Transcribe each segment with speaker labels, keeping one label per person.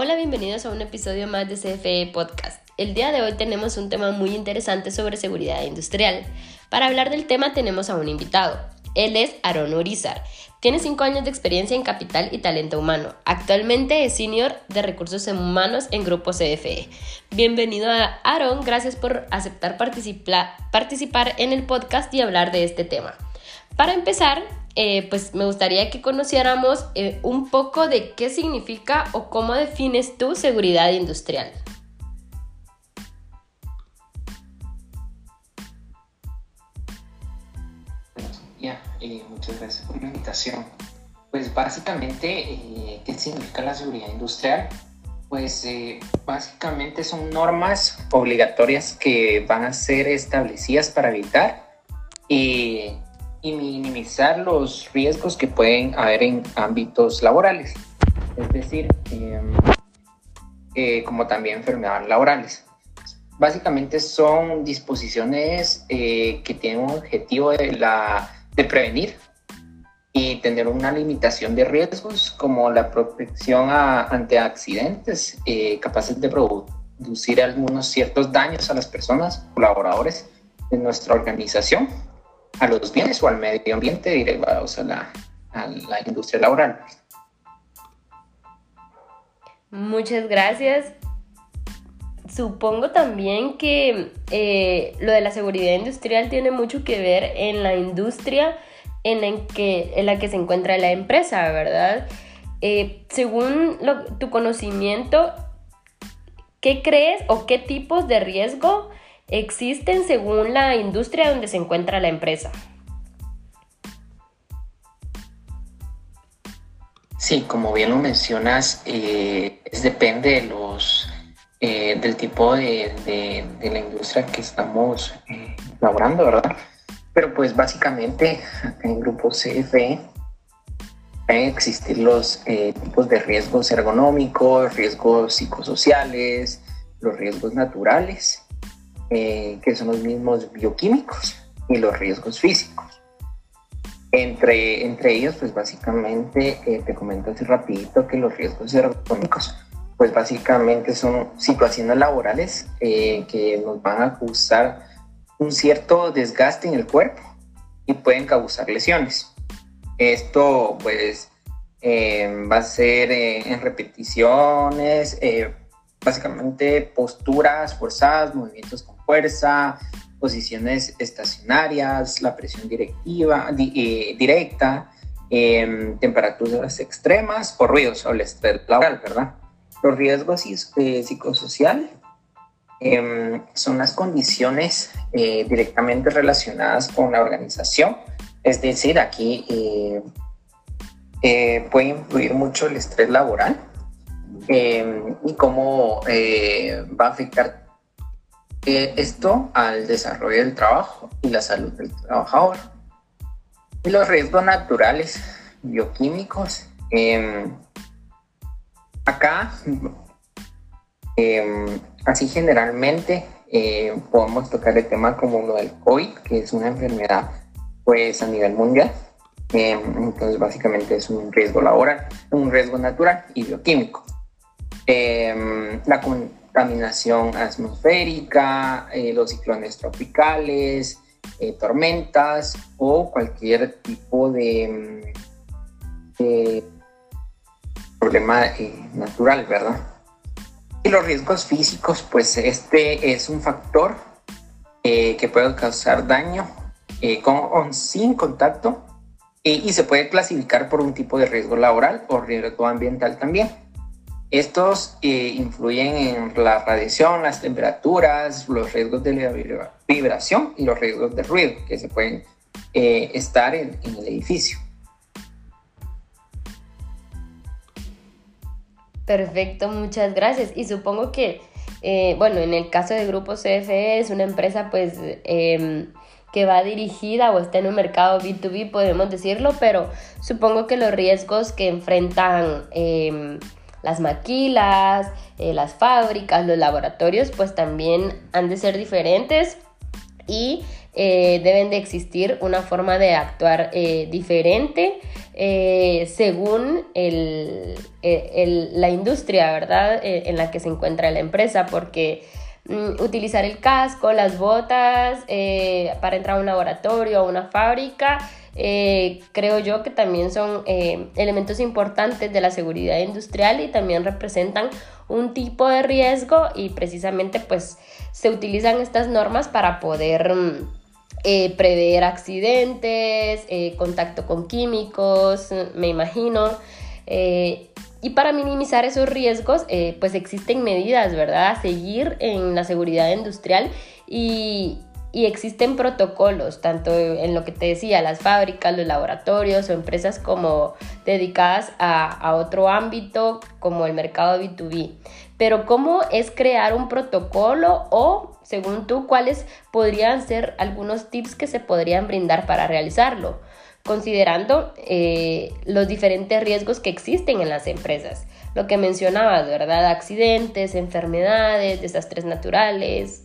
Speaker 1: Hola, bienvenidos a un episodio más de CFE Podcast. El día de hoy tenemos un tema muy interesante sobre seguridad industrial. Para hablar del tema tenemos a un invitado. Él es Aaron Urizar. Tiene 5 años de experiencia en capital y talento humano. Actualmente es senior de recursos humanos en Grupo CFE. Bienvenido a Aaron, gracias por aceptar participar en el podcast y hablar de este tema. Para empezar, eh, pues me gustaría que conociéramos eh, un poco de qué significa o cómo defines tu seguridad industrial.
Speaker 2: Ya, eh, muchas gracias por la invitación. Pues básicamente, ¿qué significa la seguridad industrial? Pues básicamente son normas obligatorias que van a ser establecidas para evitar y minimizar los riesgos que pueden haber en ámbitos laborales, es decir, em, eh, como también enfermedades laborales. Básicamente son disposiciones eh, que tienen un objetivo de, la, de prevenir y tener una limitación de riesgos como la protección ante accidentes eh, capaces de producir algunos ciertos daños a las personas, colaboradores de nuestra organización a los bienes o al medio ambiente derivados a la, a la industria laboral.
Speaker 1: Muchas gracias. Supongo también que eh, lo de la seguridad industrial tiene mucho que ver en la industria en la que, en la que se encuentra la empresa, ¿verdad? Eh, según tu conocimiento, ¿qué crees o qué tipos de riesgo existen según la industria donde se encuentra la empresa.
Speaker 2: Sí, como bien lo mencionas, eh, depende de los, eh, del tipo de, de, la industria que estamos eh, laborando, ¿verdad? Pero pues básicamente en grupo CFE pueden existir los tipos de riesgos ergonómicos, riesgos psicosociales, los riesgos naturales eh, que son los mismos bioquímicos y los riesgos físicos. Entre, entre ellos, pues básicamente, eh, te comento así rapidito que los riesgos ergonómicos, pues básicamente son situaciones laborales eh, que nos van a causar un cierto desgaste en el cuerpo y pueden causar lesiones. Esto pues va a ser en repeticiones, básicamente posturas forzadas, movimientos con fuerza, posiciones estacionarias, la presión directiva, eh, directa, em, temperaturas extremas o ruidos o el estrés laboral, ¿verdad? Los riesgos eh, psicosociales em, son las condiciones eh, directamente relacionadas con la organización, es decir, aquí puede influir mucho el estrés laboral em, y cómo va a afectar esto al desarrollo del trabajo y la salud del trabajador. Y los riesgos naturales bioquímicos. Em, acá, em, así generalmente, eh, podemos tocar el tema como lo del COVID, que es una enfermedad pues a nivel mundial. Em, entonces, básicamente es un riesgo laboral, un riesgo natural y bioquímico. la, contaminación atmosférica, eh, los ciclones tropicales, eh, tormentas o cualquier tipo de, mm, problema eh, natural, ¿verdad? Y los riesgos físicos, pues este es un factor que puede causar daño con sin contacto y se puede clasificar por un tipo de riesgo laboral o riesgo ambiental también. Estos eh, influyen en la radiación, las temperaturas, los riesgos de la vibración y los riesgos de ruido que se pueden eh, estar en, el edificio.
Speaker 1: Perfecto, muchas gracias. Y supongo que, eh, bueno, en el caso de Grupo CFE es una empresa pues em, que va dirigida o está en un mercado B2B, podemos decirlo, pero supongo que los riesgos que enfrentan em, las maquilas, eh, las fábricas, los laboratorios, pues también han de ser diferentes y eh, deben de existir una forma de actuar eh, diferente según la industria, ¿verdad? en la que se encuentra la empresa, porque utilizar el casco, las botas para entrar a un laboratorio o una fábrica, creo yo que también son elementos importantes de la seguridad industrial y también representan un tipo de riesgo y precisamente pues se utilizan estas normas para poder mm, eh, prever accidentes, eh, contacto con químicos, me imagino. Eh, y para minimizar esos riesgos, pues existen medidas, ¿verdad? A seguir en la seguridad industrial y, y existen protocolos, tanto en lo que te decía, las fábricas, los laboratorios o empresas como dedicadas a, a, otro ámbito como el mercado B2B. Pero ¿cómo es crear un protocolo o, según tú, cuáles podrían ser algunos tips que se podrían brindar para realizarlo? Considerando eh, los diferentes riesgos que existen en las empresas. Lo que mencionabas, ¿verdad? Accidentes, enfermedades, desastres naturales,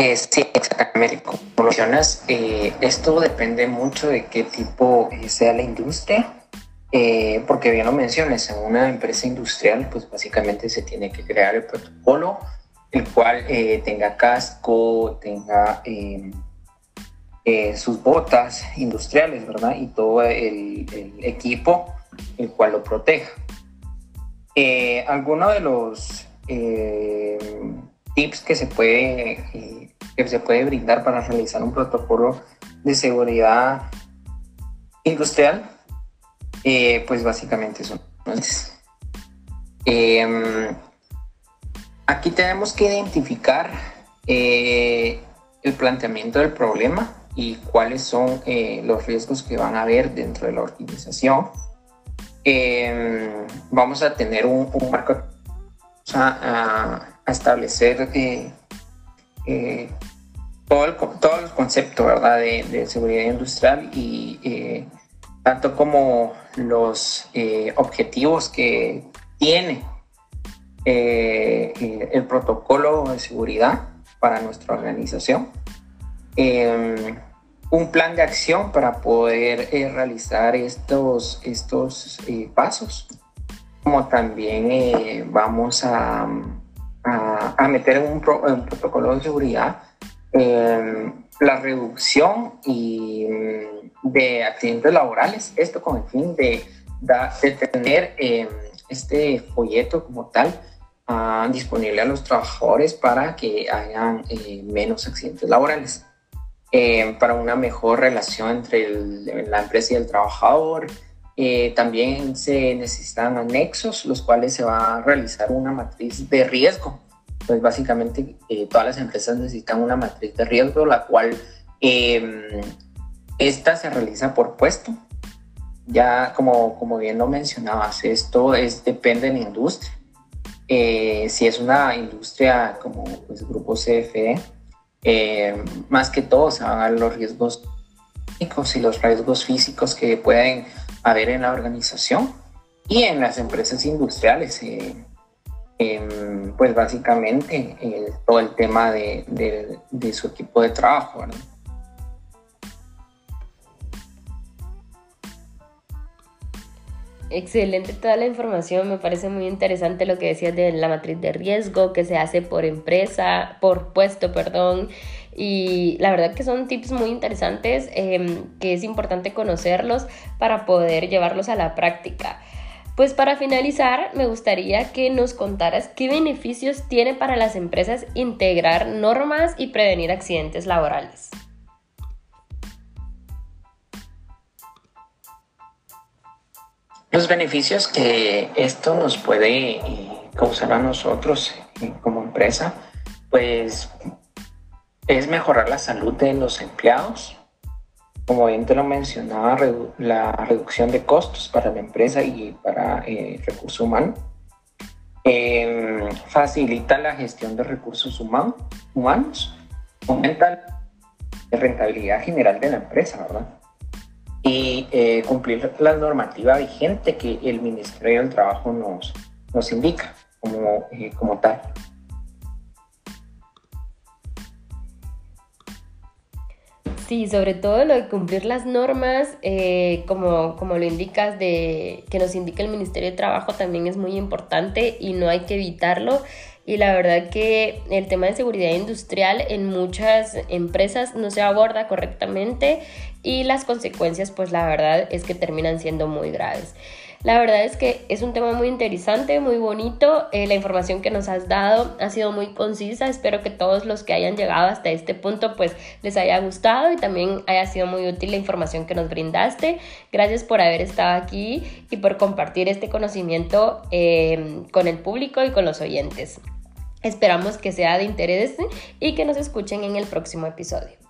Speaker 2: Eh, sí, exactamente. Como mencionas, eh, esto depende mucho de qué tipo eh, sea la industria, porque bien lo mencionas, en una empresa industrial, pues básicamente se tiene que crear el protocolo, el cual tenga casco, tenga sus botas industriales, ¿verdad? Y todo el, equipo, el cual lo proteja. Algunos de los tips que se puede que se puede brindar para realizar un protocolo de seguridad industrial, eh, pues básicamente son. Eh, aquí tenemos que identificar eh, el planteamiento del problema y cuáles son los riesgos que van a haber dentro de la organización. vamos a tener un, marco a, a establecer eh, todo, el, todo el concepto ¿verdad? De, seguridad industrial y eh, tanto como los eh, objetivos que tiene el protocolo de seguridad para nuestra organización, em, un plan de acción para poder realizar estos, estos pasos, como también vamos a a, meter en un, protocolo de seguridad em, la reducción y, mm, de accidentes laborales, esto con el fin de, de tener em, este folleto como tal ah, disponible a los trabajadores para que hayan eh, menos accidentes laborales, em, para una mejor relación entre la empresa y el trabajador. Eh, también se necesitan anexos, los cuales se va a realizar una matriz de riesgo pues básicamente eh, todas las empresas necesitan una matriz de riesgo, la cual em, esta se realiza por puesto. Ya como, como bien lo mencionabas, esto es, depende de la industria. Eh, si es una industria como pues, Grupo CFE, eh, más que todo se van a los riesgos y los riesgos físicos que pueden haber en la organización y en las empresas industriales. Em, pues básicamente eh, todo el tema de, su equipo de trabajo.
Speaker 1: Excelente toda la información, me parece muy interesante lo que decías de la matriz de riesgo que se hace por empresa, por puesto, perdón, y la verdad que son tips muy interesantes em, que es importante conocerlos para poder llevarlos a la práctica. Pues para finalizar, me gustaría que nos contaras qué beneficios tiene para las empresas integrar normas y prevenir accidentes laborales.
Speaker 2: Los beneficios que esto nos puede eh, causar a nosotros eh, como empresa, pues es mejorar la salud de los empleados, como bien te lo mencionaba, la reducción de costos para la empresa y para el eh, recurso humano. Em, facilita la gestión de recursos humanos, aumenta la rentabilidad general de la empresa, ¿verdad? Y eh, cumplir la normativa vigente que el Ministerio del Trabajo nos, nos indica como, eh, como tal.
Speaker 1: Sí, sobre todo lo de cumplir las normas, eh, como, como lo indicas, de que nos indica el Ministerio de Trabajo también es muy importante y no hay que evitarlo. Y la verdad que el tema de seguridad industrial en muchas empresas no se aborda correctamente y las consecuencias pues la verdad es que terminan siendo muy graves. La verdad es que es un tema muy interesante, muy bonito. Eh, la información que nos has dado ha sido muy concisa. Espero que todos los que hayan llegado hasta este punto pues les haya gustado y también haya sido muy útil la información que nos brindaste. Gracias por haber estado aquí y por compartir este conocimiento eh, con el público y con los oyentes. Esperamos que sea de interés y que nos escuchen en el próximo episodio.